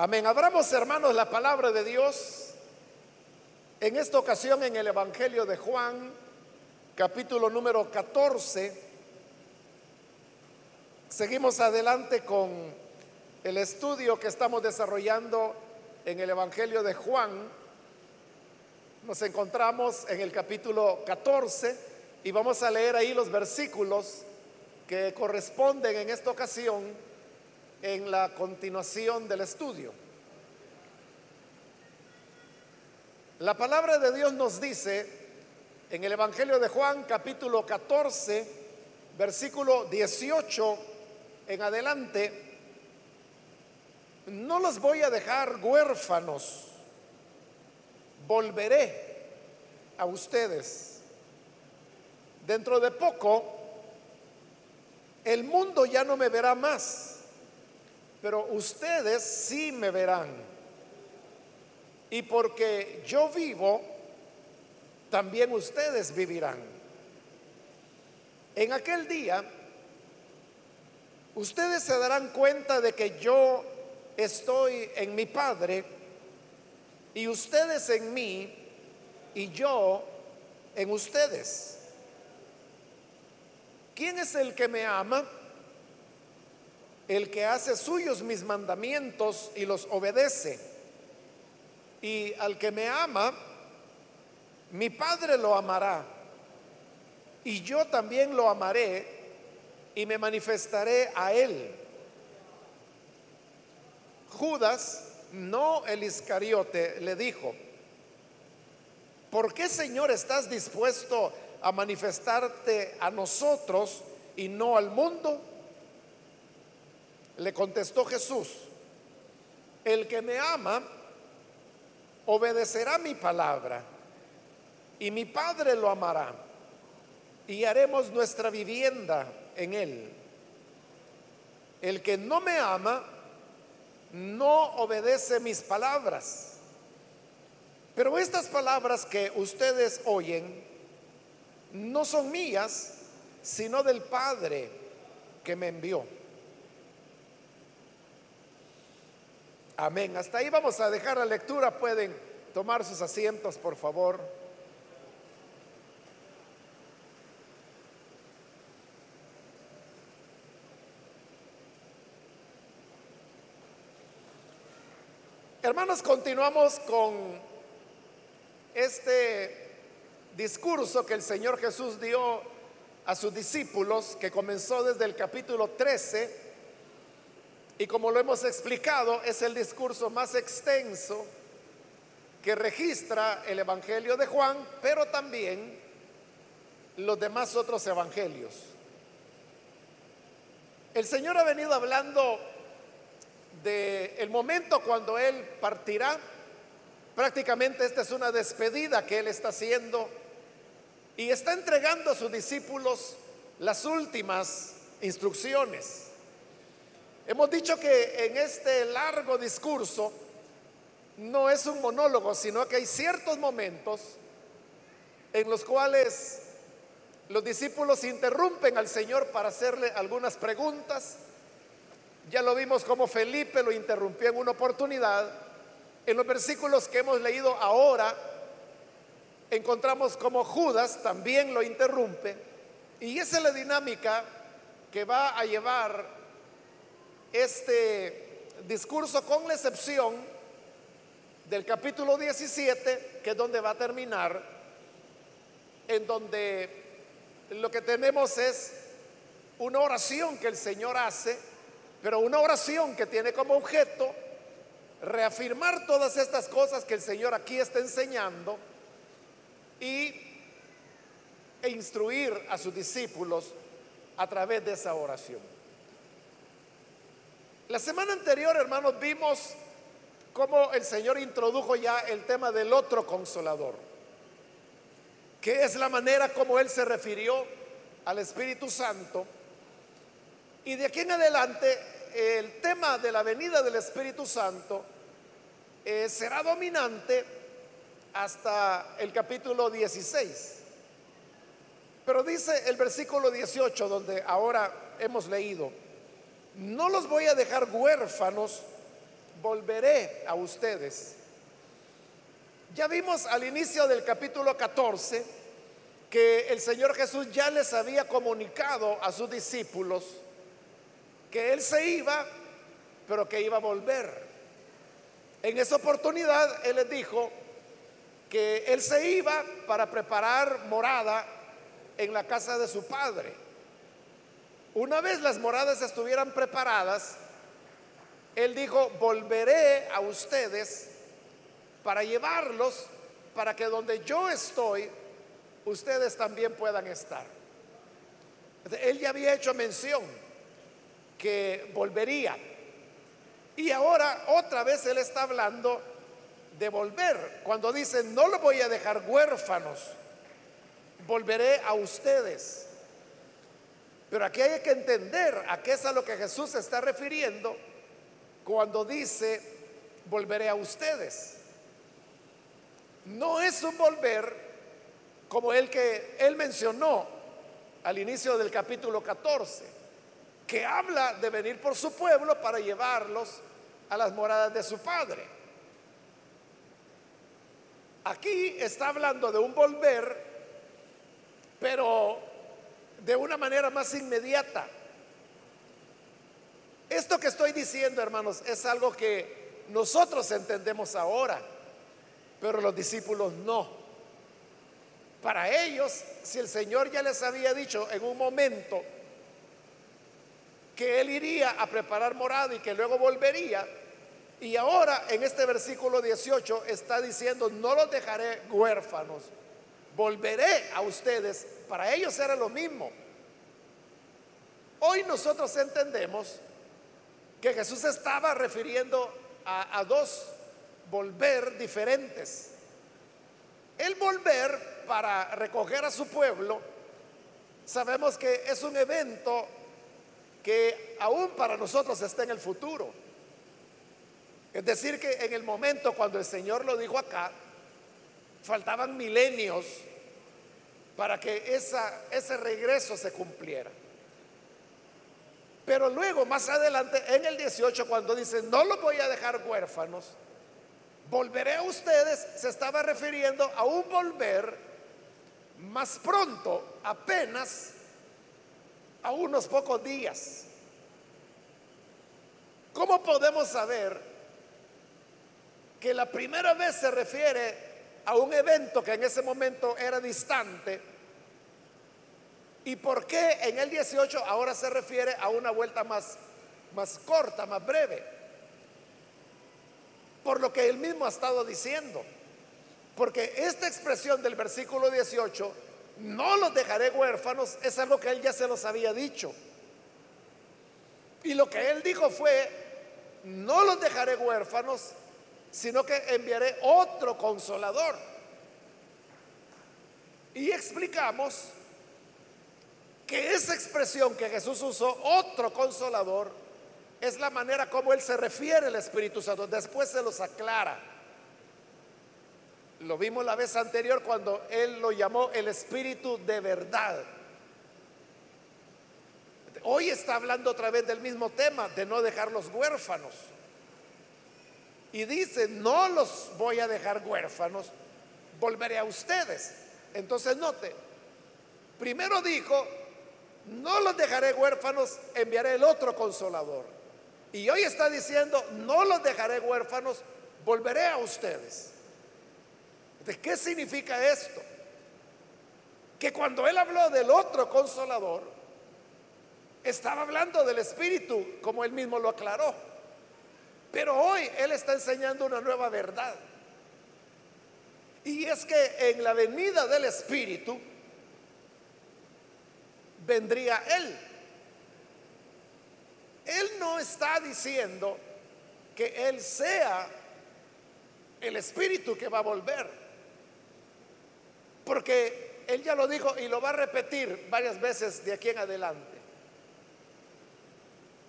Amén. Abramos, hermanos, la palabra de Dios. En esta ocasión en el Evangelio de Juan, capítulo número 14. Seguimos adelante con el estudio que estamos desarrollando en el Evangelio de Juan. Nos encontramos en el capítulo 14 y vamos a leer ahí los versículos que corresponden en esta ocasión en la continuación del estudio. La palabra de Dios nos dice en el Evangelio de Juan capítulo 14, versículo 18 en adelante, no los voy a dejar huérfanos, volveré a ustedes. Dentro de poco, el mundo ya no me verá más pero ustedes sí me verán. Y porque yo vivo, también ustedes vivirán. En aquel día, ustedes se darán cuenta de que yo estoy en mi Padre y ustedes en mí y yo en ustedes. ¿Quién es el que me ama? El que hace suyos mis mandamientos y los obedece. Y al que me ama, mi Padre lo amará. Y yo también lo amaré y me manifestaré a él. Judas, no el Iscariote, le dijo, ¿por qué Señor estás dispuesto a manifestarte a nosotros y no al mundo? Le contestó Jesús, el que me ama obedecerá mi palabra y mi Padre lo amará y haremos nuestra vivienda en él. El que no me ama no obedece mis palabras. Pero estas palabras que ustedes oyen no son mías, sino del Padre que me envió. Amén. Hasta ahí vamos a dejar la lectura. Pueden tomar sus asientos, por favor. Hermanos, continuamos con este discurso que el Señor Jesús dio a sus discípulos, que comenzó desde el capítulo 13 y como lo hemos explicado, es el discurso más extenso que registra el Evangelio de Juan, pero también los demás otros evangelios. El Señor ha venido hablando de el momento cuando él partirá. Prácticamente esta es una despedida que él está haciendo y está entregando a sus discípulos las últimas instrucciones. Hemos dicho que en este largo discurso no es un monólogo, sino que hay ciertos momentos en los cuales los discípulos interrumpen al Señor para hacerle algunas preguntas. Ya lo vimos como Felipe lo interrumpió en una oportunidad. En los versículos que hemos leído ahora, encontramos como Judas también lo interrumpe. Y esa es la dinámica que va a llevar este discurso con la excepción del capítulo 17, que es donde va a terminar, en donde lo que tenemos es una oración que el Señor hace, pero una oración que tiene como objeto reafirmar todas estas cosas que el Señor aquí está enseñando y, e instruir a sus discípulos a través de esa oración. La semana anterior, hermanos, vimos cómo el Señor introdujo ya el tema del otro consolador, que es la manera como Él se refirió al Espíritu Santo. Y de aquí en adelante, el tema de la venida del Espíritu Santo eh, será dominante hasta el capítulo 16. Pero dice el versículo 18, donde ahora hemos leído, no los voy a dejar huérfanos, volveré a ustedes. Ya vimos al inicio del capítulo 14 que el Señor Jesús ya les había comunicado a sus discípulos que Él se iba, pero que iba a volver. En esa oportunidad Él les dijo que Él se iba para preparar morada en la casa de su Padre. Una vez las moradas estuvieran preparadas, Él dijo, volveré a ustedes para llevarlos, para que donde yo estoy, ustedes también puedan estar. Él ya había hecho mención que volvería. Y ahora otra vez Él está hablando de volver. Cuando dice, no lo voy a dejar huérfanos, volveré a ustedes. Pero aquí hay que entender a qué es a lo que Jesús se está refiriendo cuando dice, volveré a ustedes. No es un volver como el que él mencionó al inicio del capítulo 14, que habla de venir por su pueblo para llevarlos a las moradas de su padre. Aquí está hablando de un volver, pero de una manera más inmediata. Esto que estoy diciendo, hermanos, es algo que nosotros entendemos ahora pero los discípulos no. Para ellos, si el Señor ya les había dicho en un momento que Él iría a preparar morada y que luego volvería, y ahora en este versículo 18 está diciendo, no los dejaré huérfanos, volveré a ustedes. Para ellos era lo mismo. Hoy nosotros entendemos que Jesús estaba refiriendo a, dos volver diferentes. El volver para recoger a su pueblo, sabemos que es un evento que aún para nosotros está en el futuro. Es decir, que en el momento cuando el Señor lo dijo acá, faltaban milenios para que ese regreso se cumpliera. Pero luego, más adelante, en el 18, cuando dice, no lo voy a dejar huérfanos, volveré a ustedes, se estaba refiriendo a un volver más pronto, apenas a unos pocos días. ¿Cómo podemos saber que la primera vez se refiere a un evento que en ese momento era distante? ¿Y por qué en el 18 ahora se refiere a una vuelta más, más corta, más breve? por lo que él mismo ha estado diciendo. Porque esta expresión del versículo 18, no los dejaré huérfanos, es algo que él ya se los había dicho. Y lo que él dijo fue, no los dejaré huérfanos, sino que enviaré otro consolador. Y explicamos que esa expresión que Jesús usó, otro consolador, es la manera como Él se refiere al Espíritu Santo. Después se los aclara. Lo vimos la vez anterior cuando Él lo llamó el Espíritu de verdad. Hoy está hablando otra vez del mismo tema, de no dejar los huérfanos. Y dice, no los voy a dejar huérfanos, volveré a ustedes. Entonces note, primero dijo, no los dejaré huérfanos, enviaré el otro consolador. Y hoy está diciendo, no los dejaré huérfanos, volveré a ustedes. ¿De qué significa esto? Que cuando él habló del otro consolador, estaba hablando del Espíritu, como él mismo lo aclaró. Pero hoy él está enseñando una nueva verdad. Y es que en la venida del Espíritu vendría él. Él no está diciendo que Él sea el Espíritu que va a volver. Porque Él ya lo dijo y lo va a repetir varias veces de aquí en adelante.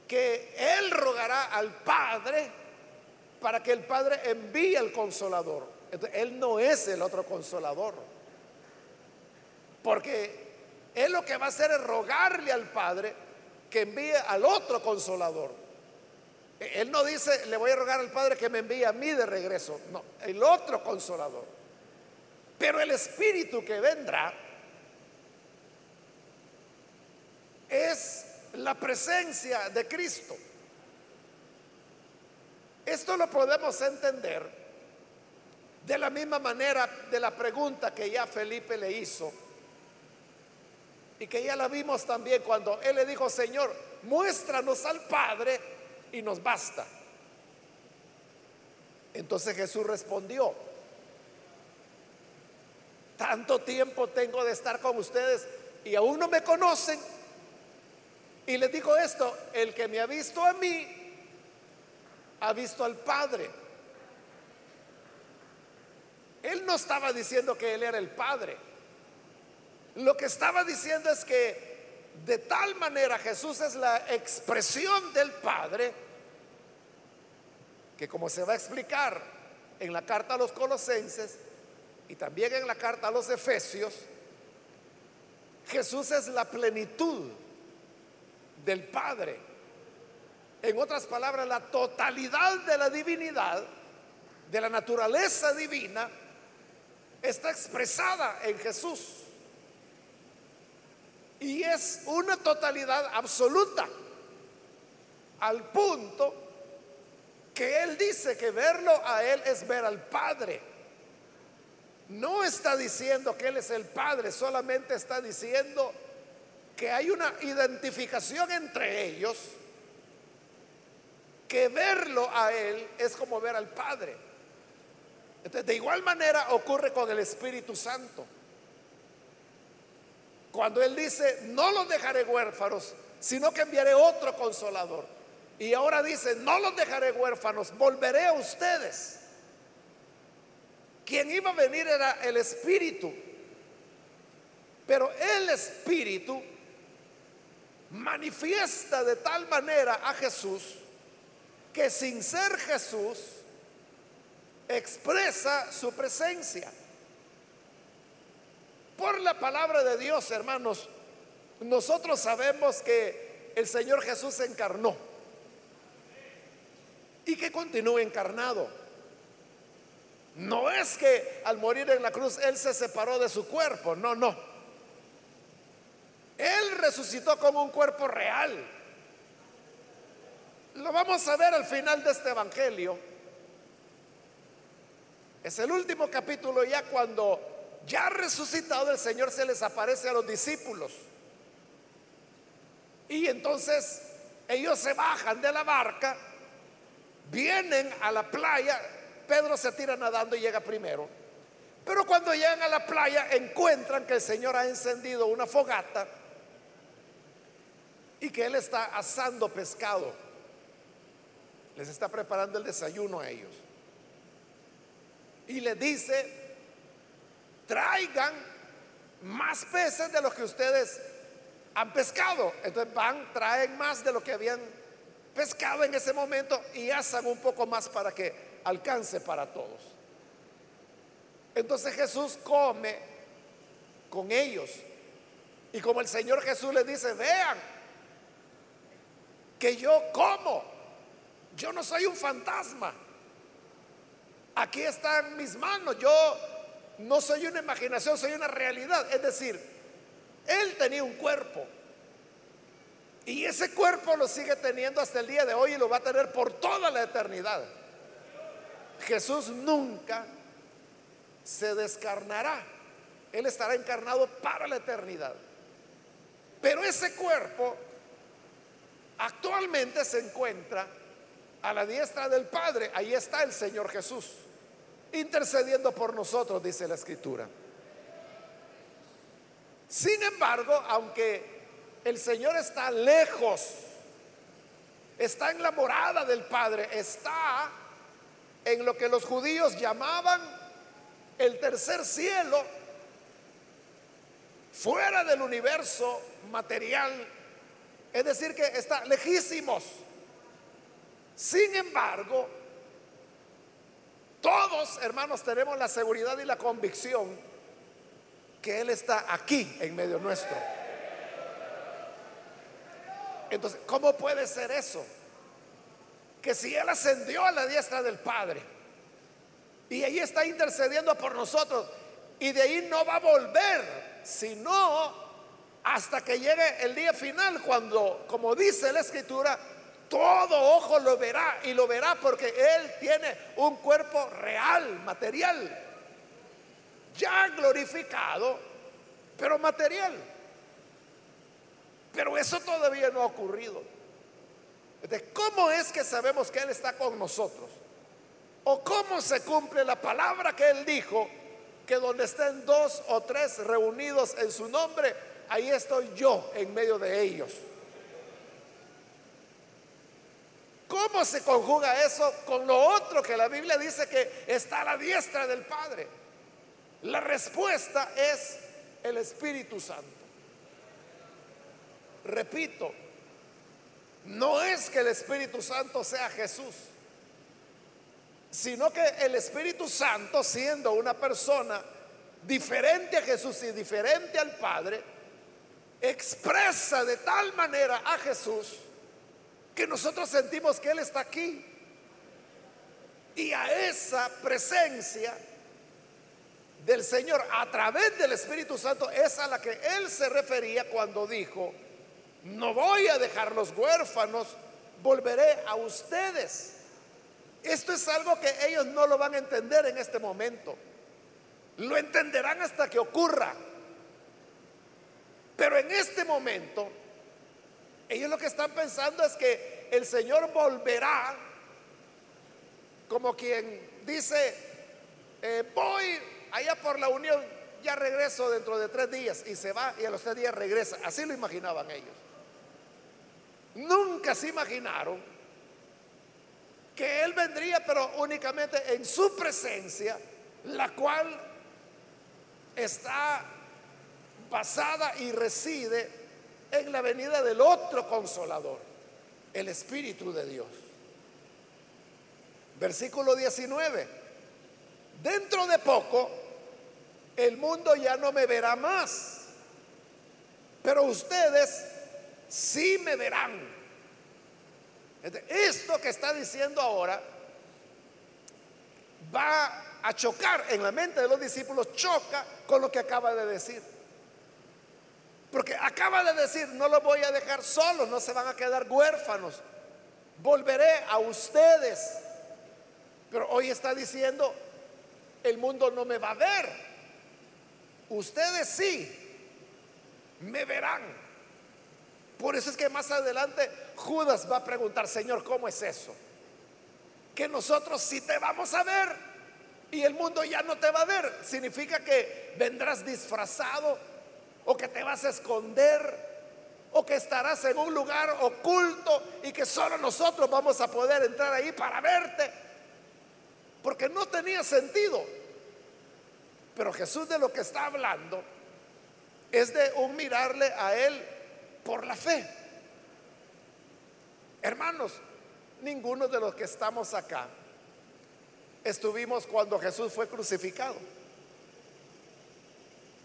Que Él rogará al Padre para que el Padre envíe el consolador. él no es el otro consolador. Porque Él lo que va a hacer es rogarle al Padre que envíe al otro consolador. Él no dice, le voy a rogar al Padre que me envíe a mí de regreso. No, el otro consolador. Pero el Espíritu que vendrá es la presencia de Cristo. Esto lo podemos entender de la misma manera de la pregunta que ya Felipe le hizo y que ya la vimos también cuando él le dijo, Señor, muéstranos al Padre y nos basta. Entonces Jesús respondió, tanto tiempo tengo de estar con ustedes y aún no me conocen. Y les dijo esto, el que me ha visto a mí, ha visto al Padre. Él no estaba diciendo que Él era el Padre. Lo que estaba diciendo es que de tal manera Jesús es la expresión del Padre, que como se va a explicar en la carta a los colosenses y también en la carta a los efesios, Jesús es la plenitud del Padre. En otras palabras, la totalidad de la divinidad, de la naturaleza divina, está expresada en Jesús. Y es una totalidad absoluta, al punto que Él dice que verlo a Él es ver al Padre. No está diciendo que Él es el Padre, solamente está diciendo que hay una identificación entre ellos, que verlo a Él es como ver al Padre. Entonces, de igual manera ocurre con el Espíritu Santo. Cuando Él dice, no los dejaré huérfanos, sino que enviaré otro consolador. Y ahora dice, no los dejaré huérfanos, volveré a ustedes. Quien iba a venir era el Espíritu. Pero el Espíritu manifiesta de tal manera a Jesús que sin ser Jesús expresa su presencia. Por la palabra de Dios, hermanos, nosotros sabemos que el Señor Jesús se encarnó y que continúa encarnado. No es que al morir en la cruz Él se separó de su cuerpo, no, no. Él resucitó como un cuerpo real. Lo vamos a ver al final de este Evangelio. Es el último capítulo ya cuando ya resucitado el Señor se les aparece a los discípulos. Y entonces ellos se bajan de la barca, vienen a la playa, Pedro se tira nadando y llega primero. Pero cuando llegan a la playa encuentran que el Señor ha encendido una fogata y que Él está asando pescado. Les está preparando el desayuno a ellos. Y le dice, traigan más peces de los que ustedes han pescado. Entonces van, traen más de lo que habían pescado en ese momento y asan un poco más para que alcance para todos. Entonces Jesús come con ellos. Y como el Señor Jesús les dice, vean, que yo como. Yo no soy un fantasma. Aquí están mis manos. Yo no soy una imaginación, soy una realidad. Es decir, él tenía un cuerpo. Y ese cuerpo lo sigue teniendo hasta el día de hoy y lo va a tener por toda la eternidad. Jesús nunca se descarnará. Él estará encarnado para la eternidad. Pero ese cuerpo actualmente se encuentra a la diestra del Padre. Ahí está el Señor Jesús, intercediendo por nosotros, dice la Escritura. Sin embargo, aunque el Señor está lejos, está en la morada del Padre, está en lo que los judíos llamaban el tercer cielo, fuera del universo material es decir, que está lejísimos. Sin embargo, todos, hermanos, tenemos la seguridad y la convicción que Él está aquí en medio nuestro. Entonces, ¿cómo puede ser eso? que si Él ascendió a la diestra del Padre y ahí está intercediendo por nosotros y de ahí no va a volver, sino hasta que llegue el día final, cuando, como dice la escritura, todo ojo lo verá y lo verá porque Él tiene un cuerpo real, material, ya glorificado, pero material. Pero eso todavía no ha ocurrido. ¿De cómo es que sabemos que Él está con nosotros? ¿O cómo se cumple la palabra que Él dijo? Que donde estén dos o tres reunidos en su nombre, ahí estoy yo en medio de ellos. ¿Cómo se conjuga eso con lo otro que la Biblia dice que está a la diestra del Padre? La respuesta es el Espíritu Santo. Repito, no es que el Espíritu Santo sea Jesús, sino que el Espíritu Santo, siendo una persona diferente a Jesús y diferente al Padre, expresa de tal manera a Jesús que nosotros sentimos que Él está aquí. Y a esa presencia del Señor a través del Espíritu Santo es a la que Él se refería cuando dijo, no voy a dejar los huérfanos, volveré a ustedes. Esto es algo que ellos no lo van a entender en este momento. Lo entenderán hasta que ocurra. Pero en este momento, ellos lo que están pensando es que el Señor volverá como quien dice, eh, voy allá por la unión, ya regreso dentro de tres días y se va y a los tres días regresa. Así lo imaginaban ellos. Nunca se imaginaron que Él vendría, pero únicamente en su presencia, la cual está basada y reside en la venida del otro consolador, el Espíritu de Dios. Versículo 19. Dentro de poco, el mundo ya no me verá más, pero ustedes sí me verán. Esto que está diciendo ahora va a chocar en la mente de los discípulos, choca con lo que acaba de decir. Porque acaba de decir, no los voy a dejar solos, no se van a quedar huérfanos. Volveré a ustedes. Pero hoy está diciendo, el mundo no me va a ver. Ustedes sí, me verán. Por eso es que más adelante Judas va a preguntar, Señor, ¿cómo es eso? Que nosotros sí te vamos a ver y el mundo ya no te va a ver. Significa que vendrás disfrazado o que te vas a esconder o que estarás en un lugar oculto y que solo nosotros vamos a poder entrar ahí para verte. Porque no tenía sentido. Pero Jesús de lo que está hablando es de un mirarle a Él por la fe. Hermanos, ninguno de los que estamos acá estuvimos cuando Jesús fue crucificado.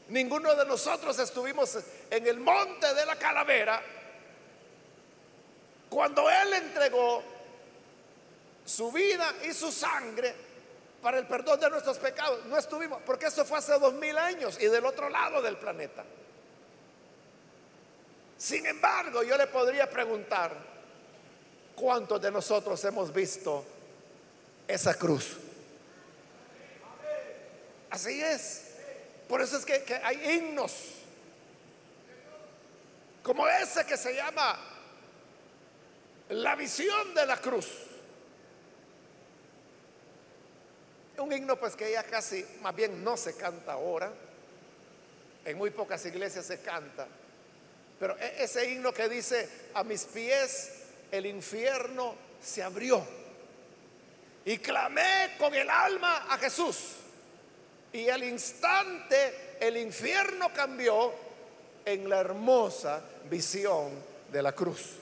Ninguno de nosotros estuvimos en el monte de la calavera cuando Él entregó su vida y su sangre para el perdón de nuestros pecados. No estuvimos, porque eso fue hace dos mil años y del otro lado del planeta. Sin embargo, yo le podría preguntar, ¿cuántos de nosotros hemos visto esa cruz? Así es. Por eso es que, hay himnos como ese que se llama La visión de la cruz. Un himno pues que ya casi, más bien no se canta ahora. En muy pocas iglesias se canta. Pero e, ese himno que dice, a mis pies el infierno se abrió. Y clamé con el alma a Jesús. Y al instante el infierno cambió en la hermosa visión de la cruz.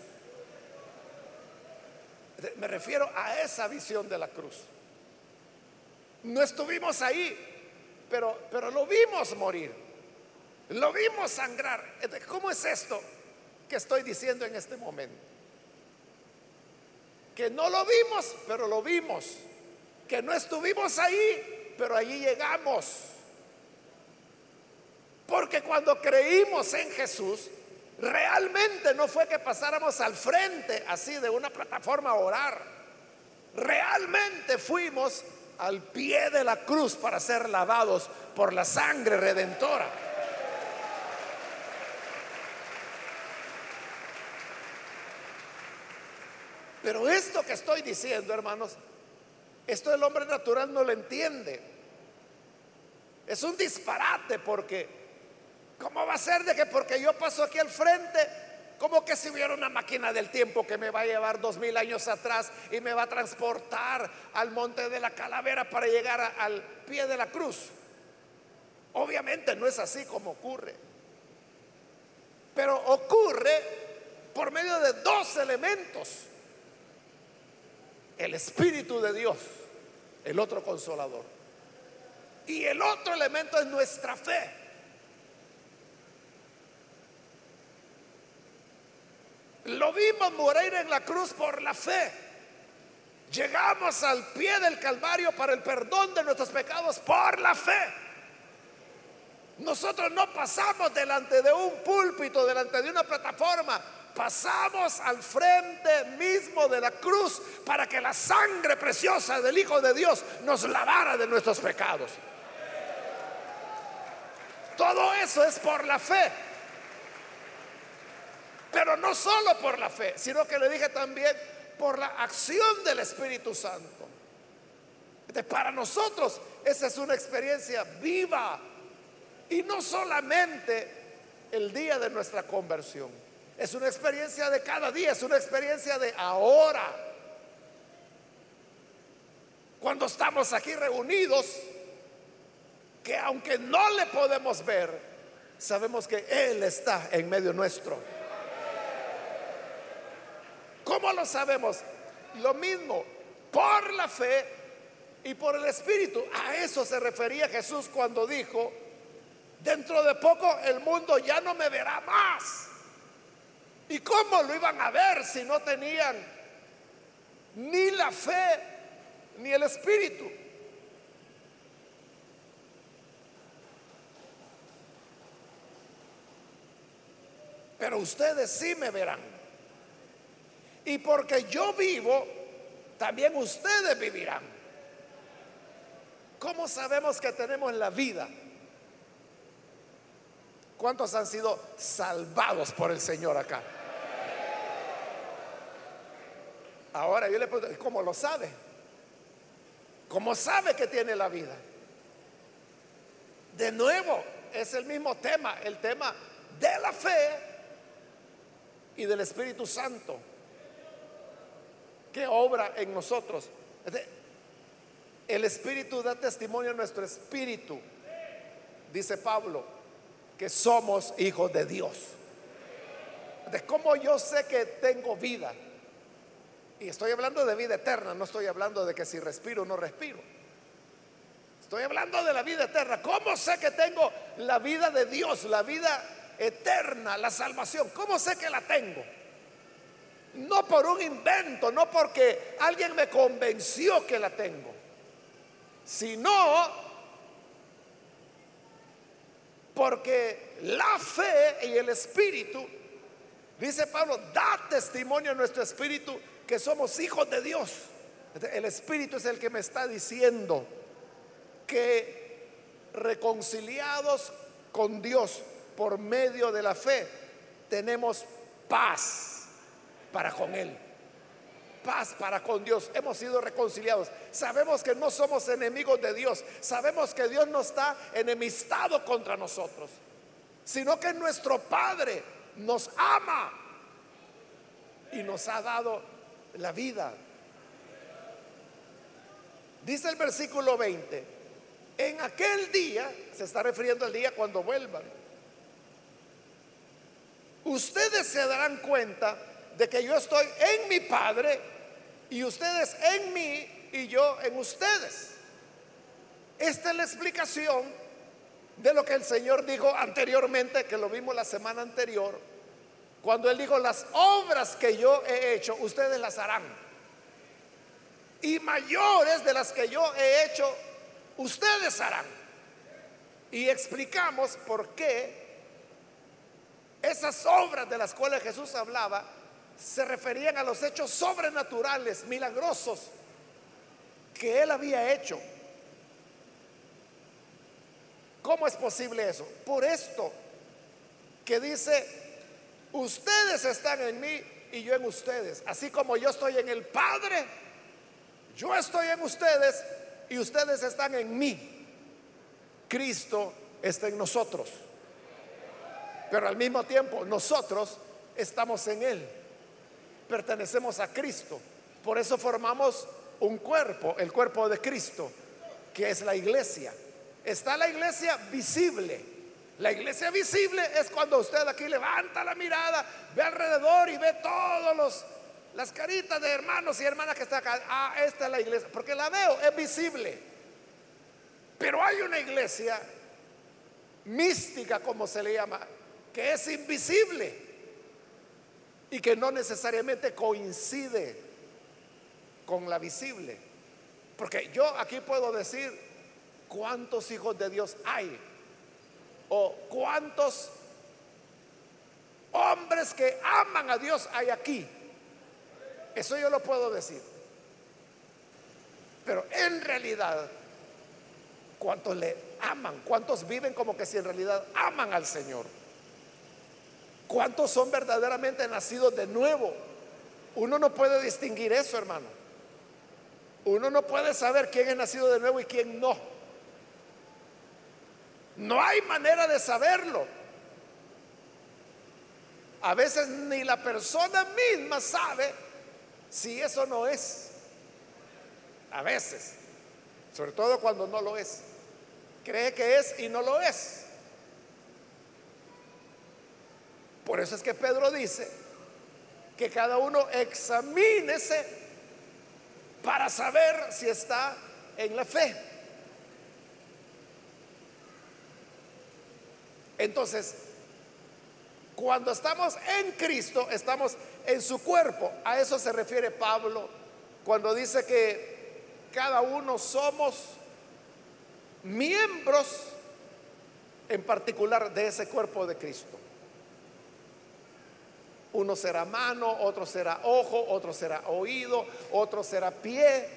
Me refiero a esa visión de la cruz. No estuvimos ahí, pero, pero lo vimos morir. Lo vimos sangrar. ¿Cómo es esto que estoy diciendo en este momento? que no lo vimos, pero lo vimos, que no estuvimos ahí, pero allí llegamos. Porque cuando creímos en Jesús, realmente no fue que pasáramos al frente así de una plataforma a orar. Realmente fuimos al pie de la cruz para ser lavados por la sangre redentora. Pero esto que estoy diciendo, hermanos, esto el hombre natural no lo entiende. Es un disparate porque, ¿cómo va a ser de que porque yo paso aquí al frente, como que si hubiera una máquina del tiempo que me va a llevar dos mil años atrás y me va a transportar al monte de la calavera para llegar al pie de la cruz? Obviamente no es así como ocurre. Pero ocurre por medio de dos elementos el Espíritu de Dios, el otro consolador. Y el otro elemento es nuestra fe. Lo vimos morir en la cruz por la fe. Llegamos al pie del Calvario para el perdón de nuestros pecados por la fe. Nosotros no pasamos delante de un púlpito, delante de una plataforma pasamos al frente mismo de la cruz para que la sangre preciosa del Hijo de Dios nos lavara de nuestros pecados. Todo eso es por la fe. Pero no solo por la fe, sino que le dije también por la acción del Espíritu Santo. para nosotros esa es una experiencia viva y no solamente el día de nuestra conversión. Es una experiencia de cada día, es una experiencia de ahora. Cuando estamos aquí reunidos, que aunque no le podemos ver, sabemos que Él está en medio nuestro. ¿Cómo lo sabemos? Lo mismo, por la fe y por el Espíritu. A eso se refería Jesús cuando dijo, dentro de poco el mundo ya no me verá más ¿Y cómo lo iban a ver si no tenían ni la fe ni el espíritu? Pero ustedes sí me verán. Y porque yo vivo, también ustedes vivirán. ¿Cómo sabemos que tenemos la vida? ¿Cuántos han sido salvados por el Señor acá? Ahora yo le pregunto, ¿cómo lo sabe? ¿Cómo sabe que tiene la vida? De nuevo, es el mismo tema, el tema de la fe y del Espíritu Santo que obra en nosotros. El Espíritu da testimonio a nuestro espíritu, dice Pablo, que somos hijos de Dios. De cómo yo sé que tengo vida. Y estoy hablando de vida eterna, no estoy hablando de que si respiro o no respiro. Estoy hablando de la vida eterna. ¿Cómo sé que tengo la vida de Dios, la vida eterna, la salvación? ¿Cómo sé que la tengo? No por un invento, no porque alguien me convenció que la tengo, sino porque la fe y el espíritu, dice Pablo, da testimonio a nuestro espíritu que somos hijos de Dios. El Espíritu es el que me está diciendo que reconciliados con Dios por medio de la fe, tenemos paz para con Él. Paz para con Dios. Hemos sido reconciliados. Sabemos que no somos enemigos de Dios. Sabemos que Dios no está enemistado contra nosotros, sino que nuestro Padre nos ama y nos ha dado la vida. Dice el versículo 20, en aquel día, se está refiriendo al día cuando vuelvan, ustedes se darán cuenta de que yo estoy en mi Padre y ustedes en mí y yo en ustedes. Esta es la explicación de lo que el Señor dijo anteriormente, que lo vimos la semana anterior, cuando él dijo, las obras que yo he hecho, ustedes las harán. y mayores de las que yo he hecho, ustedes harán. Y explicamos por qué esas obras de las cuales Jesús hablaba se referían a los hechos sobrenaturales, milagrosos, que él había hecho. ¿Cómo es posible eso? Por esto que dice, ustedes están en mí y yo en ustedes, así como yo estoy en el Padre, yo estoy en ustedes y ustedes están en mí. Cristo está en nosotros. Pero al mismo tiempo nosotros estamos en Él. Pertenecemos a Cristo. Por eso formamos un cuerpo, el cuerpo de Cristo, que es la iglesia. Está la iglesia visible. La iglesia visible es cuando usted aquí levanta la mirada, ve alrededor y ve todos los las caritas de hermanos y hermanas que están acá. Ah, esta es la iglesia, porque la veo, es visible. Pero hay una iglesia mística, como se le llama, que es invisible y que no necesariamente coincide con la visible. Porque yo aquí puedo decir cuántos hijos de Dios hay o cuántos hombres que aman a Dios hay aquí. Eso yo lo puedo decir. Pero en realidad, ¿cuántos le aman? ¿Cuántos viven como que si en realidad aman al Señor? ¿Cuántos son verdaderamente nacidos de nuevo? Uno no puede distinguir eso, hermano. Uno no puede saber quién es nacido de nuevo y quién no. No hay manera de saberlo. A veces ni la persona misma sabe si eso no es. A veces. Sobre todo cuando no lo es. Cree que es y no lo es. Por eso es que Pedro dice que cada uno examínese para saber si está en la fe. Entonces, cuando estamos en Cristo, estamos en su cuerpo. A eso se refiere Pablo cuando dice que cada uno somos miembros en particular de ese cuerpo de Cristo. Uno será mano, otro será ojo, otro será oído, otro será pie.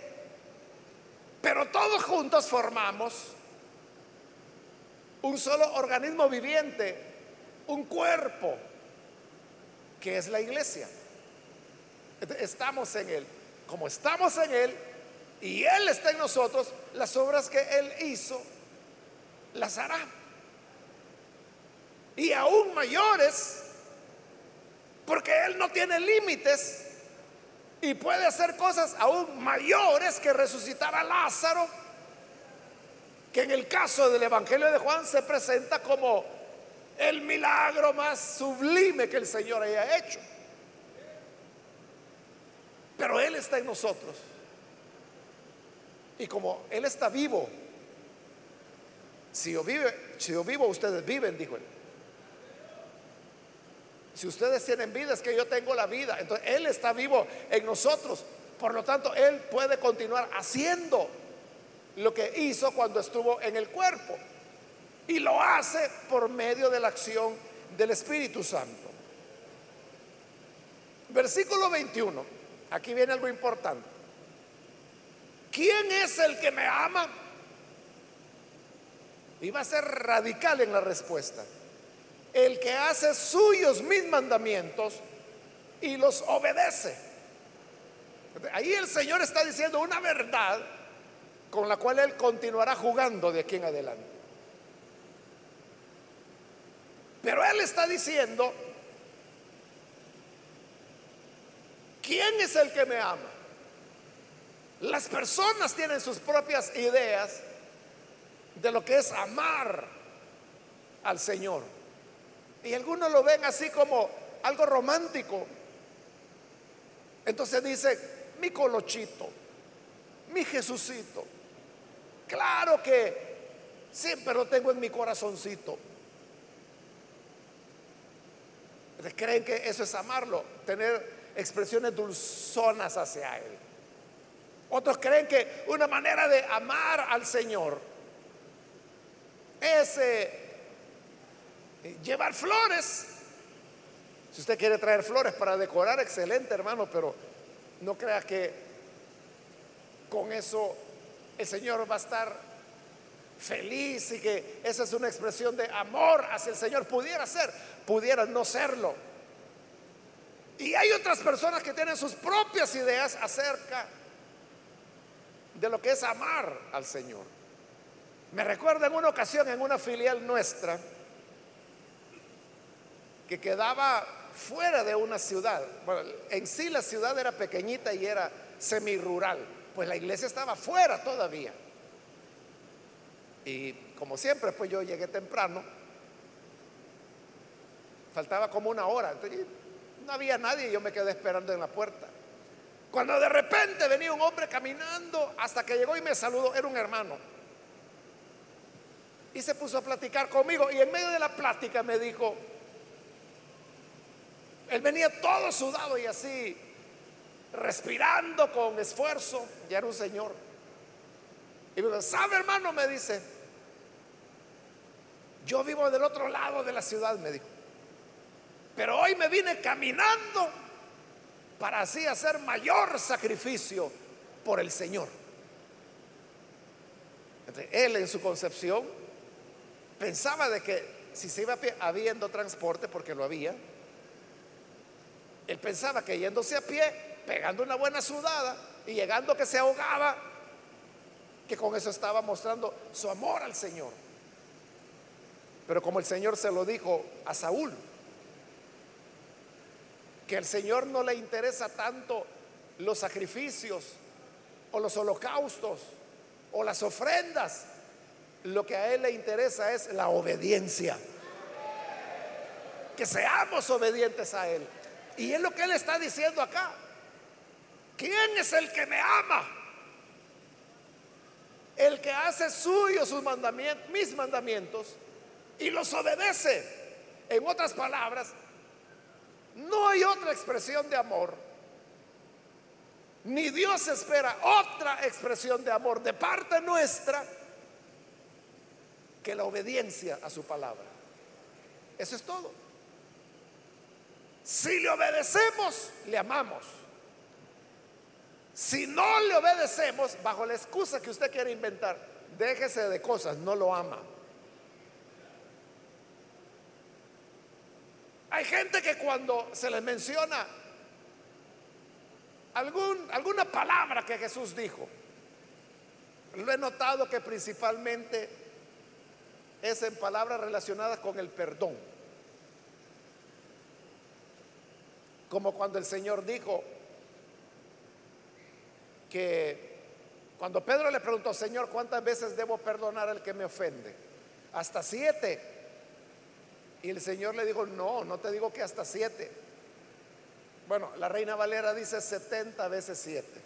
Pero todos juntos formamos un solo organismo viviente, un cuerpo, que es la iglesia. Estamos en Él. Como estamos en Él y Él está en nosotros, las obras que Él hizo, las hará. Y aún mayores porque Él no tiene límites y puede hacer cosas aún mayores que resucitar a Lázaro, que en el caso del Evangelio de Juan se presenta como el milagro más sublime que el Señor haya hecho. Pero Él está en nosotros. Y como Él está vivo, si yo, si yo vivo, ustedes viven, dijo Él. Si ustedes tienen vida, es que yo tengo la vida. Entonces, Él está vivo en nosotros. Por lo tanto, Él puede continuar haciendo lo que hizo cuando estuvo en el cuerpo. Y lo hace por medio de la acción del Espíritu Santo. Versículo 21. Aquí viene algo importante. ¿Quién es el que me ama? Y va a ser radical en la respuesta el que hace suyos mis mandamientos y los obedece. Ahí el Señor está diciendo una verdad con la cual Él continuará jugando de aquí en adelante. Pero Él está diciendo, ¿quién es el que me ama? Las personas tienen sus propias ideas de lo que es amar al Señor. Y algunos lo ven así como algo romántico. Entonces dice, mi colochito, mi Jesucito. Claro que siempre lo tengo en mi corazoncito. ¿Creen que eso es amarlo? Tener expresiones dulzonas hacia Él. Otros creen que una manera de amar al Señor es eh, llevar flores. Si usted quiere traer flores para decorar, excelente hermano, pero no crea que con eso el Señor va a estar feliz y que esa es una expresión de amor hacia el Señor. Pudiera ser, pudiera no serlo. Y hay otras personas que tienen sus propias ideas acerca de lo que es amar al Señor. Me recuerdo en una ocasión en una filial nuestra que quedaba fuera de una ciudad. Bueno, en sí la ciudad era pequeñita y era semirural, pues la iglesia estaba fuera todavía. Y como siempre, pues yo llegué temprano. Faltaba como una hora. no había nadie y yo me quedé esperando en la puerta. Cuando de repente venía un hombre caminando hasta que llegó y me saludó, era un hermano. Y se puso a platicar conmigo y en medio de la plática me dijo, él venía todo sudado y así, respirando con esfuerzo, ya era un señor. Y me dijo, ¿sabe hermano? Me dice, yo vivo del otro lado de la ciudad, me dijo. Pero hoy me vine caminando para así hacer mayor sacrificio por el Señor. él en su concepción pensaba de que si se iba habiendo transporte, porque lo había, él pensaba que yéndose a pie, pegando una buena sudada y llegando que se ahogaba, que con eso estaba mostrando su amor al Señor. Pero como el Señor se lo dijo a Saúl, que al Señor no le interesa tanto los sacrificios o los holocaustos o las ofrendas, lo que a Él le interesa es la obediencia. Que seamos obedientes a Él. Y es lo que Él está diciendo acá. ¿Quién es el que me ama? El que hace suyo sus mandamientos, mis mandamientos y los obedece. En otras palabras, no hay otra expresión de amor. Ni Dios espera otra expresión de amor de parte nuestra que la obediencia a su palabra. Eso es todo. Si le obedecemos, le amamos. Si no le obedecemos, bajo la excusa que usted quiere inventar, déjese de cosas, no lo ama. Hay gente que cuando se les menciona alguna palabra que Jesús dijo, lo he notado que principalmente es en palabras relacionadas con el perdón. Como cuando el Señor dijo que cuando Pedro le preguntó, Señor, ¿cuántas veces debo perdonar al que me ofende? Hasta siete. Y el Señor le dijo, no, no te digo que hasta siete. Bueno, la Reina Valera dice 70 veces siete.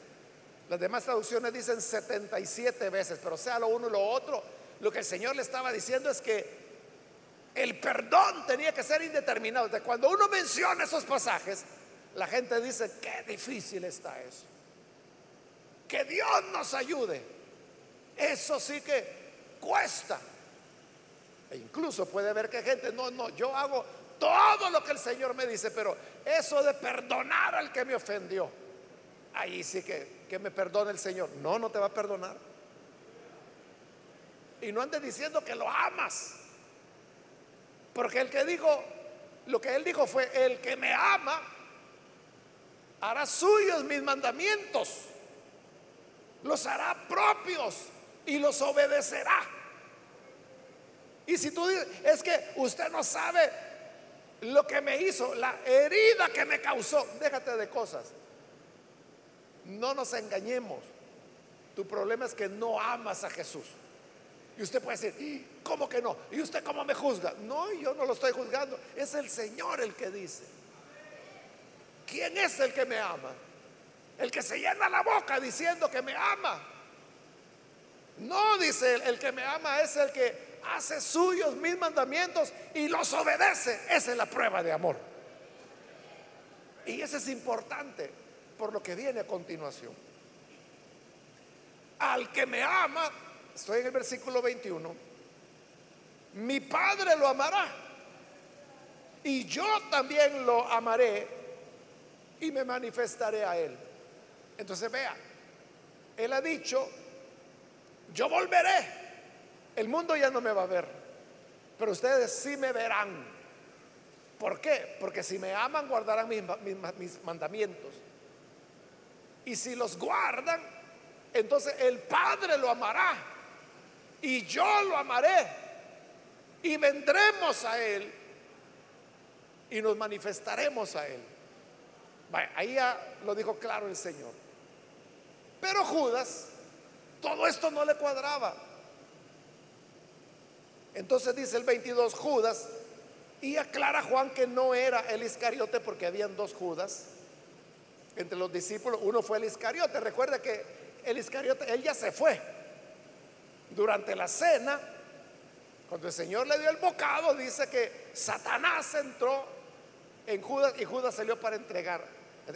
Las demás traducciones dicen 77 veces, pero sea lo uno y lo otro, lo que el Señor le estaba diciendo es que el perdón tenía que ser indeterminado. De cuando uno menciona esos pasajes, la gente dice, qué difícil está eso. Que Dios nos ayude. Eso sí que cuesta. E incluso puede ver que gente, no, no, yo hago todo lo que el Señor me dice, pero eso de perdonar al que me ofendió, ahí sí que, que me perdone el Señor. No, no te va a perdonar. Y no andes diciendo que lo amas. Porque el que dijo, lo que él dijo fue, el que me ama hará suyos mis mandamientos, los hará propios y los obedecerá. Y si tú dices, es que usted no sabe lo que me hizo, la herida que me causó, déjate de cosas. No nos engañemos. Tu problema es que no amas a Jesús. Y usted puede decir, ¿cómo que no? ¿Y usted cómo me juzga? No, yo no lo estoy juzgando. Es el Señor el que dice. ¿Quién es el que me ama? El que se llena la boca diciendo que me ama. No, dice el que me ama es el que hace suyos mis mandamientos y los obedece. Esa es la prueba de amor. Y eso es importante por lo que viene a continuación. al que me ama, estoy en el versículo 21, mi Padre lo amará y yo también lo amaré y me manifestaré a él. Entonces vea, él ha dicho, yo volveré, el mundo ya no me va a ver, pero ustedes sí me verán. ¿Por qué? Porque si me aman guardarán mis, mis mandamientos. Y si los guardan, entonces el Padre lo amará y yo lo amaré y vendremos a Él y nos manifestaremos a Él. ahí ya lo dijo claro el Señor. Pero Judas, todo esto no le cuadraba. Entonces dice el 22, Judas, y aclara Juan que no era el Iscariote porque habían dos Judas entre los discípulos. Uno fue el Iscariote. Recuerda que el Iscariote, él ya se fue. Durante la cena, cuando el Señor le dio el bocado, dice que Satanás entró en Judas y Judas salió para entregar.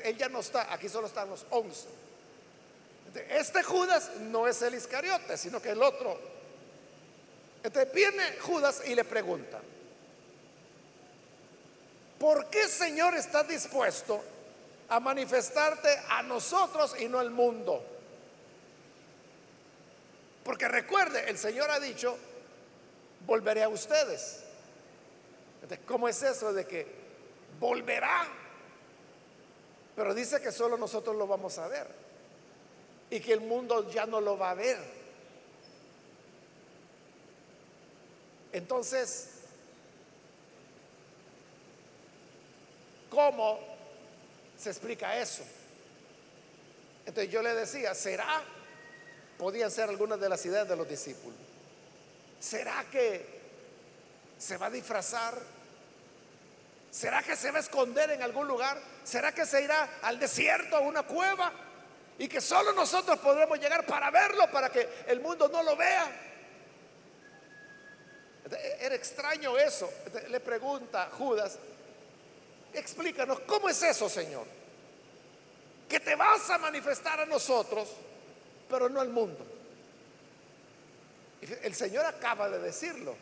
Él ya no está, aquí solo están los once. Este Judas no es el Iscariote, sino que el otro. Entonces viene Judas y le pregunta, ¿por qué Señor está dispuesto a manifestarte a nosotros y no al mundo? Porque recuerde, el Señor ha dicho, volveré a ustedes. ¿Cómo es eso de que volverá? Pero dice que solo nosotros lo vamos a ver y que el mundo ya no lo va a ver. Entonces, ¿cómo se explica eso? Entonces yo le decía, ¿será? Podían ser algunas de las ideas de los discípulos. ¿Será que se va a disfrazar? ¿Será que se va a esconder en algún lugar? ¿Será que se irá al desierto, a una cueva? Y que solo nosotros podremos llegar para verlo, para que el mundo no lo vea. Era extraño eso. Le pregunta Judas, explícanos, ¿cómo es eso, Señor? Que te vas a manifestar a nosotros, pero no al mundo. El Señor acaba de decirlo.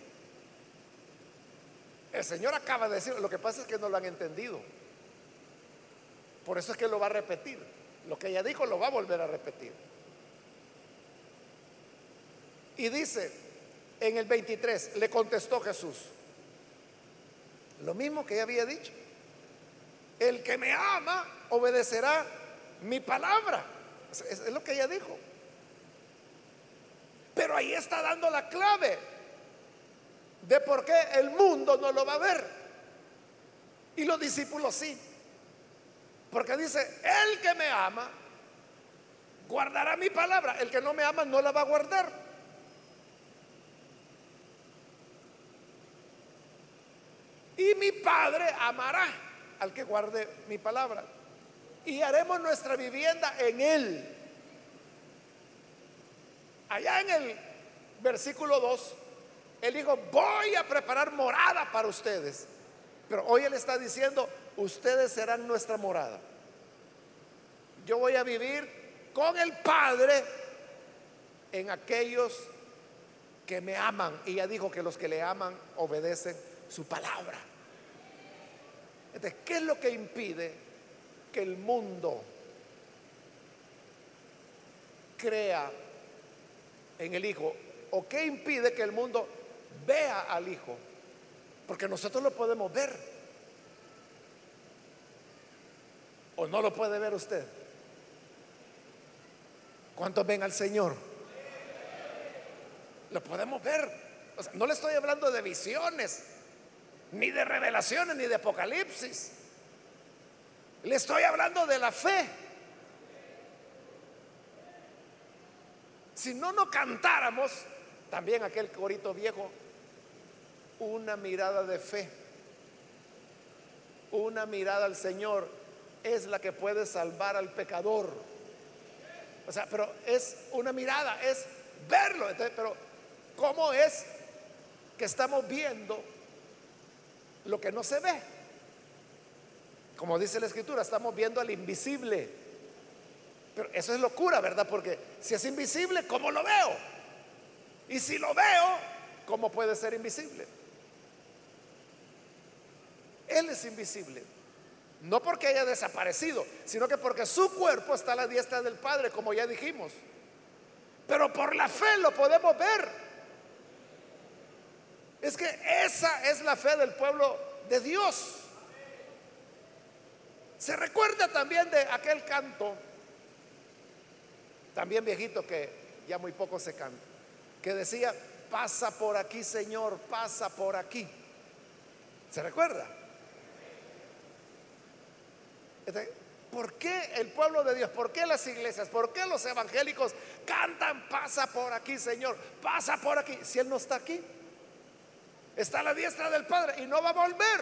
El Señor acaba de decirlo. Lo que pasa es que no lo han entendido. Por eso es que lo va a repetir. Lo que ella dijo lo va a volver a repetir. Y dice en el 23, le contestó Jesús, lo mismo que ella había dicho. El que me ama obedecerá mi palabra. Es, lo que ella dijo. Pero ahí está dando la clave de por qué el mundo no lo va a ver. Y los discípulos sí. Porque dice, el que me ama, guardará mi palabra. El que no me ama no la va a guardar. Y mi Padre amará al que guarde mi palabra. Y haremos nuestra vivienda en él. Allá en el versículo 2, él dijo, voy a preparar morada para ustedes. Pero hoy él está diciendo, ustedes serán nuestra morada. Yo voy a vivir con el Padre en aquellos que me aman. Y ya dijo que los que le aman obedecen su palabra. Entonces, ¿qué es lo que impide que el mundo crea en el Hijo? ¿O qué impide que el mundo vea al Hijo? Porque nosotros lo podemos ver. ¿O no lo puede ver usted? ¿Cuántos ven al Señor? Lo podemos ver. no le estoy hablando de visiones, ni de revelaciones, ni de apocalipsis. Le estoy hablando de la fe. Si no nos cantáramos, también aquel corito viejo, una mirada de fe, una mirada al Señor es la que puede salvar al pecador. O sea, pero es una mirada, es verlo. pero ¿cómo es que estamos viendo lo que no se ve? Como dice la escritura, estamos viendo al invisible. Pero eso es locura, ¿verdad? Porque si es invisible, ¿cómo lo veo? Y si lo veo, ¿cómo puede ser invisible? Él es invisible. No porque haya desaparecido, sino que porque su cuerpo está a la diestra del Padre, como ya dijimos. Pero por la fe lo podemos ver. Es que esa es la fe del pueblo de Dios. Se recuerda también de aquel canto, también viejito que ya muy poco se canta, que decía, pasa por aquí Señor, pasa por aquí. ¿Se recuerda? ¿Por qué el pueblo de Dios, por qué las iglesias, por qué los evangélicos cantan, pasa por aquí, Señor, pasa por aquí, si Él no está aquí? Está a la diestra del Padre y no va a volver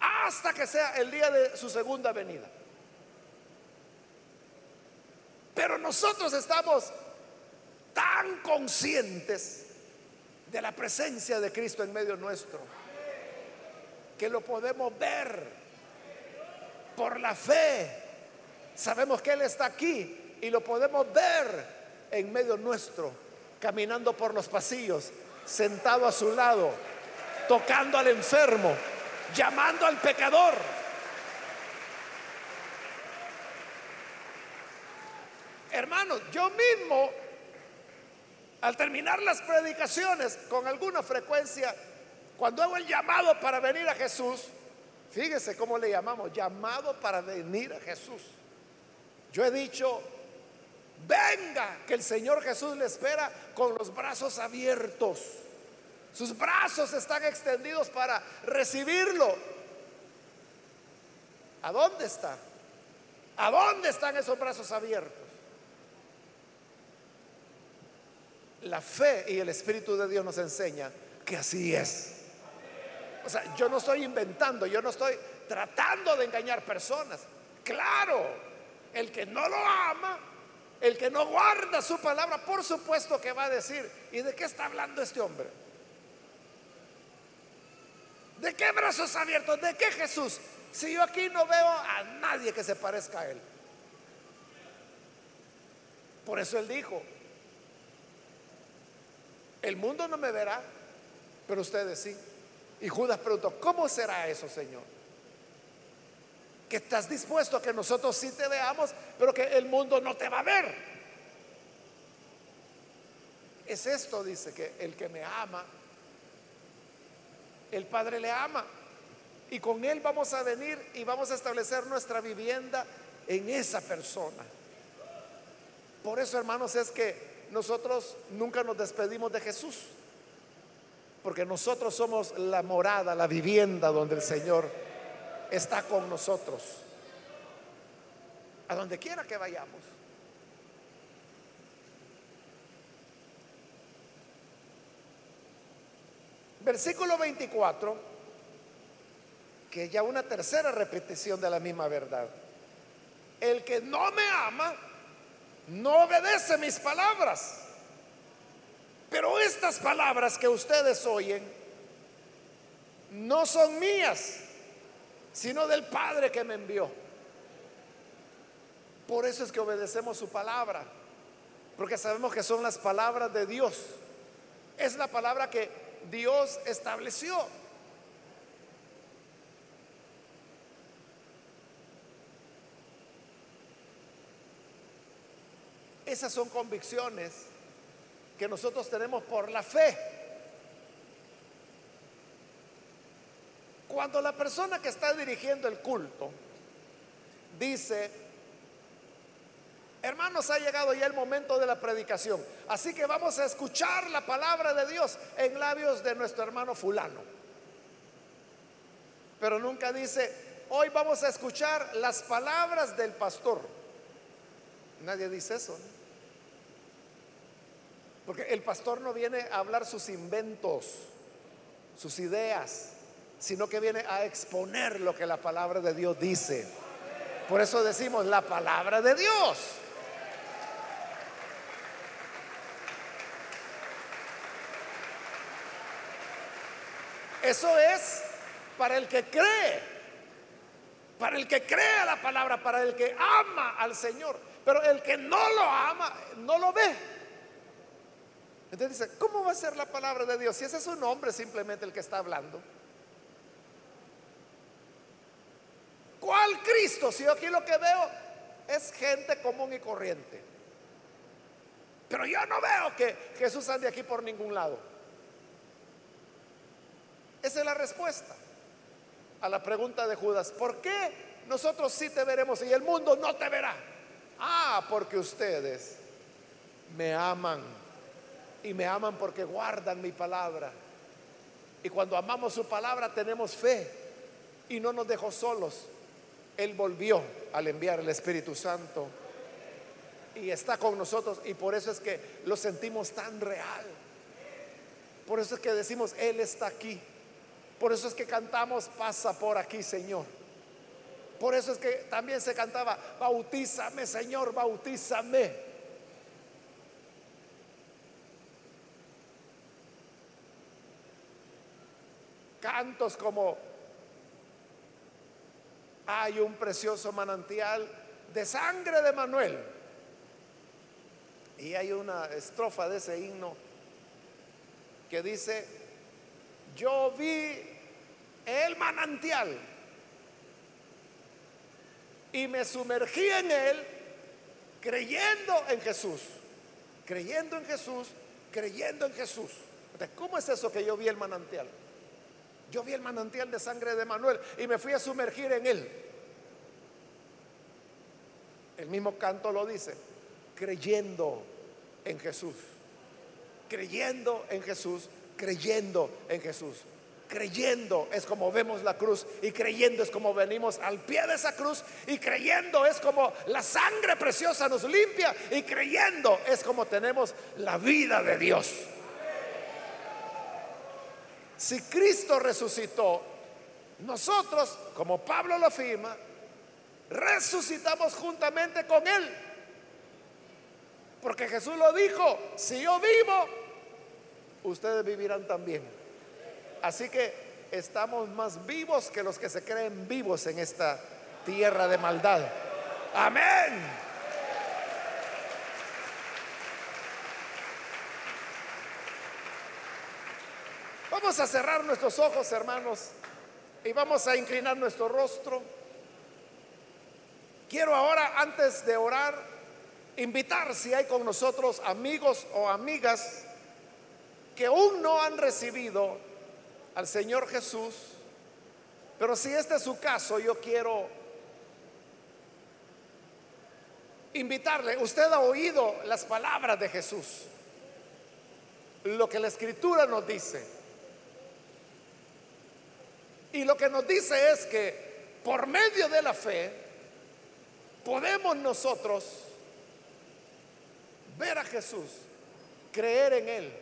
hasta que sea el día de su segunda venida. Pero nosotros estamos tan conscientes de la presencia de Cristo en medio nuestro que lo podemos ver por la fe. Sabemos que Él está aquí y lo podemos ver en medio nuestro, caminando por los pasillos, sentado a su lado, tocando al enfermo, llamando al pecador. Hermanos, yo mismo, al terminar las predicaciones, con alguna frecuencia, cuando hago el llamado para venir a Jesús, Fíjese cómo le llamamos, llamado para venir a Jesús. Yo he dicho, venga, que el Señor Jesús le espera con los brazos abiertos. Sus brazos están extendidos para recibirlo. ¿A dónde está? ¿A dónde están esos brazos abiertos? La fe y el Espíritu de Dios nos enseña que así es. O sea, yo no estoy inventando, yo no estoy tratando de engañar personas. Claro, el que no lo ama, el que no guarda su palabra, por supuesto que va a decir, ¿y de qué está hablando este hombre? ¿De qué brazos abiertos? ¿De qué Jesús? Si yo aquí no veo a nadie que se parezca a él. Por eso él dijo, el mundo no me verá, pero ustedes sí. Y Judas preguntó, ¿cómo será eso, Señor? Que estás dispuesto a que nosotros sí te veamos, pero que el mundo no te va a ver. Es esto, dice, que el que me ama, el Padre le ama. Y con Él vamos a venir y vamos a establecer nuestra vivienda en esa persona. Por eso, hermanos, es que nosotros nunca nos despedimos de Jesús porque nosotros somos la morada, la vivienda donde el Señor está con nosotros. A donde quiera que vayamos. Versículo 24, que ya una tercera repetición de la misma verdad. El que no me ama, no obedece mis palabras. Pero estas palabras que ustedes oyen no son mías, sino del Padre que me envió. Por eso es que obedecemos su palabra, porque sabemos que son las palabras de Dios. Es la palabra que Dios estableció. Esas son convicciones que nosotros tenemos por la fe. Cuando la persona que está dirigiendo el culto dice, hermanos, ha llegado ya el momento de la predicación, así que vamos a escuchar la palabra de Dios en labios de nuestro hermano fulano. Pero nunca dice, hoy vamos a escuchar las palabras del pastor. Nadie dice eso. Porque el pastor no viene a hablar sus inventos, sus ideas, sino que viene a exponer lo que la palabra de Dios dice. Por eso decimos la palabra de Dios. Eso es para el que cree, para el que cree la palabra, para el que ama al Señor. Pero el que no lo ama, no lo ve. Entonces dice, ¿cómo va a ser la palabra de Dios si ese es un hombre simplemente el que está hablando? ¿Cuál Cristo? Si yo aquí lo que veo es gente común y corriente. Pero yo no veo que Jesús ande aquí por ningún lado. Esa es la respuesta a la pregunta de Judas. ¿Por qué nosotros sí te veremos y el mundo no te verá? Ah, porque ustedes me aman y me aman porque guardan mi palabra. Y cuando amamos su palabra tenemos fe y no nos dejó solos. Él volvió al enviar el Espíritu Santo y está con nosotros y por eso es que lo sentimos tan real. Por eso es que decimos, Él está aquí. Por eso es que cantamos, pasa por aquí, Señor. Por eso es que también se cantaba, bautízame, Señor, bautízame. Cantos como hay un precioso manantial de sangre de Manuel. Y hay una estrofa de ese himno que dice, yo vi el manantial y me sumergí en él creyendo en Jesús, creyendo en Jesús, creyendo en Jesús. ¿Cómo es eso que yo vi el manantial? Yo vi el manantial de sangre de Manuel y me fui a sumergir en él. El mismo canto lo dice, creyendo en Jesús, creyendo en Jesús, creyendo en Jesús. Creyendo es como vemos la cruz y creyendo es como venimos al pie de esa cruz y creyendo es como la sangre preciosa nos limpia y creyendo es como tenemos la vida de Dios. Si Cristo resucitó, nosotros, como Pablo lo afirma, resucitamos juntamente con Él. Porque Jesús lo dijo, si yo vivo, ustedes vivirán también. Así que estamos más vivos que los que se creen vivos en esta tierra de maldad. Amén. Vamos a cerrar nuestros ojos, hermanos, y vamos a inclinar nuestro rostro. Quiero ahora, antes de orar, invitar si hay con nosotros amigos o amigas que aún no han recibido al Señor Jesús, pero si este es su caso, yo quiero invitarle. Usted ha oído las palabras de Jesús, lo que la escritura nos dice. Y lo que nos dice es que por medio de la fe podemos nosotros ver a Jesús, creer en Él.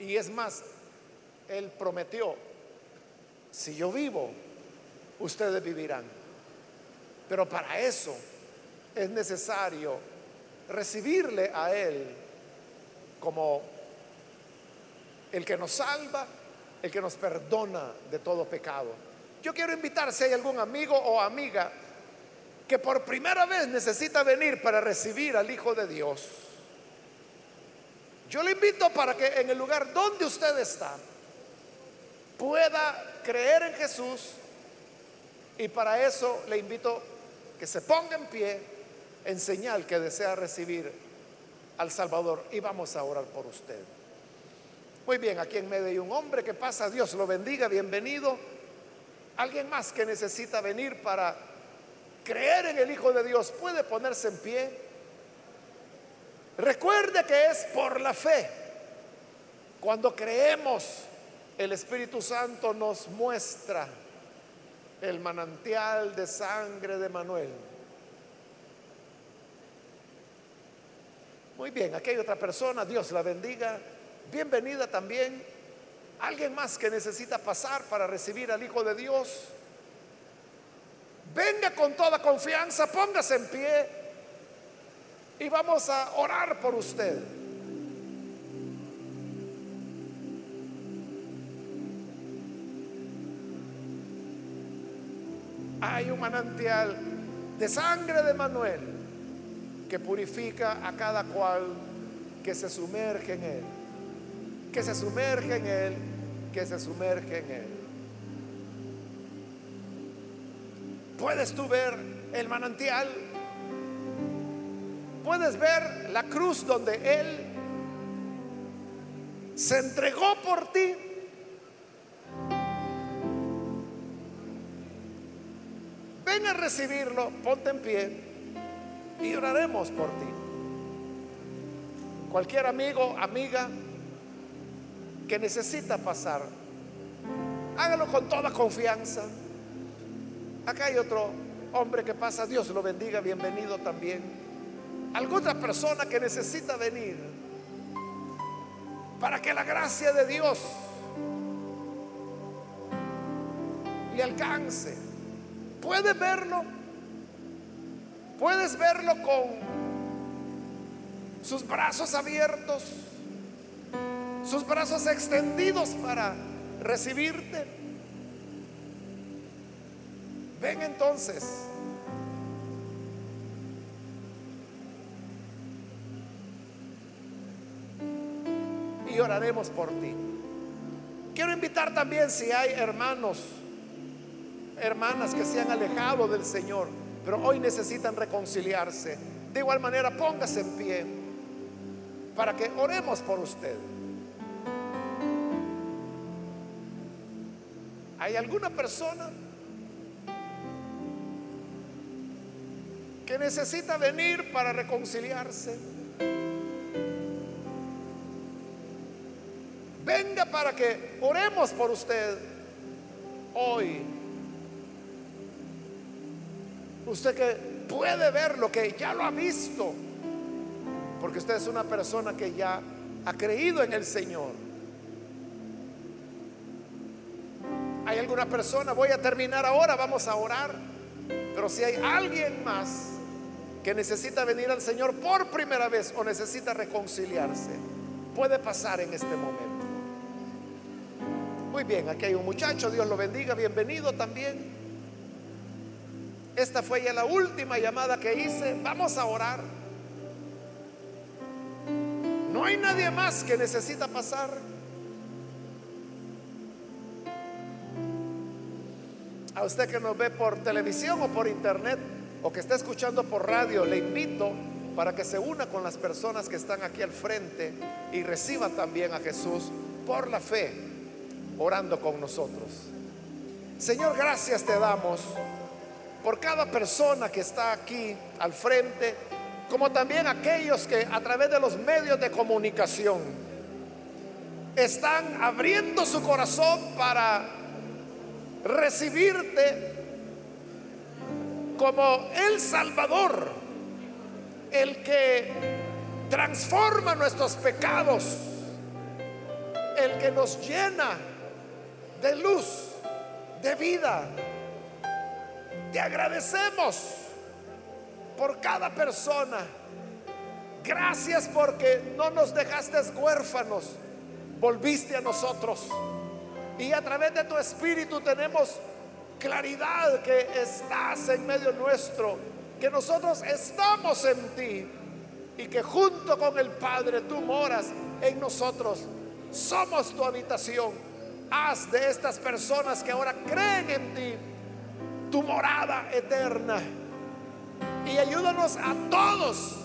Y es más, Él prometió, si yo vivo, ustedes vivirán. Pero para eso es necesario recibirle a Él como el que nos salva el que nos perdona de todo pecado. Yo quiero invitar si hay algún amigo o amiga que por primera vez necesita venir para recibir al Hijo de Dios. Yo le invito para que en el lugar donde usted está pueda creer en Jesús y para eso le invito que se ponga en pie en señal que desea recibir al Salvador y vamos a orar por usted. Muy bien, aquí en medio hay un hombre que pasa, Dios lo bendiga, bienvenido. Alguien más que necesita venir para creer en el Hijo de Dios puede ponerse en pie. Recuerde que es por la fe. Cuando creemos, el Espíritu Santo nos muestra el manantial de sangre de Manuel. Muy bien, aquí hay otra persona, Dios la bendiga. Bienvenida también alguien más que necesita pasar para recibir al Hijo de Dios. Venga con toda confianza, póngase en pie y vamos a orar por usted. Hay un manantial de sangre de Manuel que purifica a cada cual que se sumerge en Él, que se sumerge en Él, que se sumerge en Él. Puedes tú ver el manantial, puedes ver la cruz donde Él se entregó por ti. Ven a recibirlo, ponte en pie y oraremos por ti. Cualquier amigo, amiga que necesita pasar, hágalo con toda confianza. Acá hay otro hombre que pasa, Dios lo bendiga, bienvenido también. Alguna persona que necesita venir para que la gracia de Dios le alcance. ¿Puedes verlo? Puedes verlo con sus brazos abiertos, sus brazos extendidos para recibirte. Ven entonces. Y oraremos por ti. Quiero invitar también si hay hermanos, hermanas que se han alejado del Señor pero hoy necesitan reconciliarse. De igual manera, póngase en pie para que oremos por usted. ¿Hay alguna persona que necesita venir para reconciliarse? Venga para que oremos por usted hoy. Usted que puede ver lo que ya lo ha visto, porque usted es una persona que ya ha creído en el Señor. Alguna persona? Voy a terminar ahora, vamos a orar. Pero si hay alguien más que necesita venir al Señor por primera vez o necesita reconciliarse, puede pasar en este momento. Muy bien, aquí hay un muchacho, Dios lo bendiga, bienvenido también. Esta fue ya la última llamada que hice. Vamos a orar. No hay nadie más que necesita pasar. A usted que nos ve por televisión o por internet o que está escuchando por radio, le invito para que se una con las personas que están aquí al frente y reciba también a Jesús por la fe, orando con nosotros. Señor, gracias te damos por cada persona que está aquí al frente, como también aquellos que a través de los medios de comunicación están abriendo su corazón para recibirte como el Salvador, el que transforma nuestros pecados, el que nos llena de luz, de vida te agradecemos por cada persona. Gracias porque no nos dejaste huérfanos, volviste a nosotros. Y a través de tu espíritu tenemos claridad que estás en medio nuestro, que nosotros estamos en ti y que junto con el Padre tú moras en nosotros. Somos tu habitación. Haz de estas personas que ahora creen en ti tu morada eterna. Y ayúdanos a todos,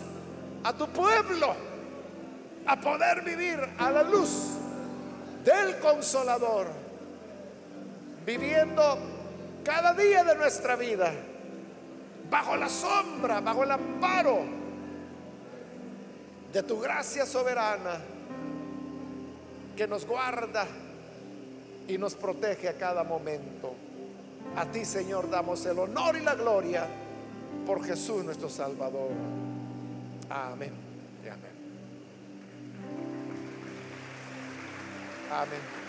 a tu pueblo, a poder vivir a la luz del consolador, viviendo cada día de nuestra vida bajo la sombra, bajo el amparo de tu gracia soberana que nos guarda y nos protege a cada momento. A ti, Señor, damos el honor y la gloria por Jesús nuestro Salvador. Amén. amén. Amén.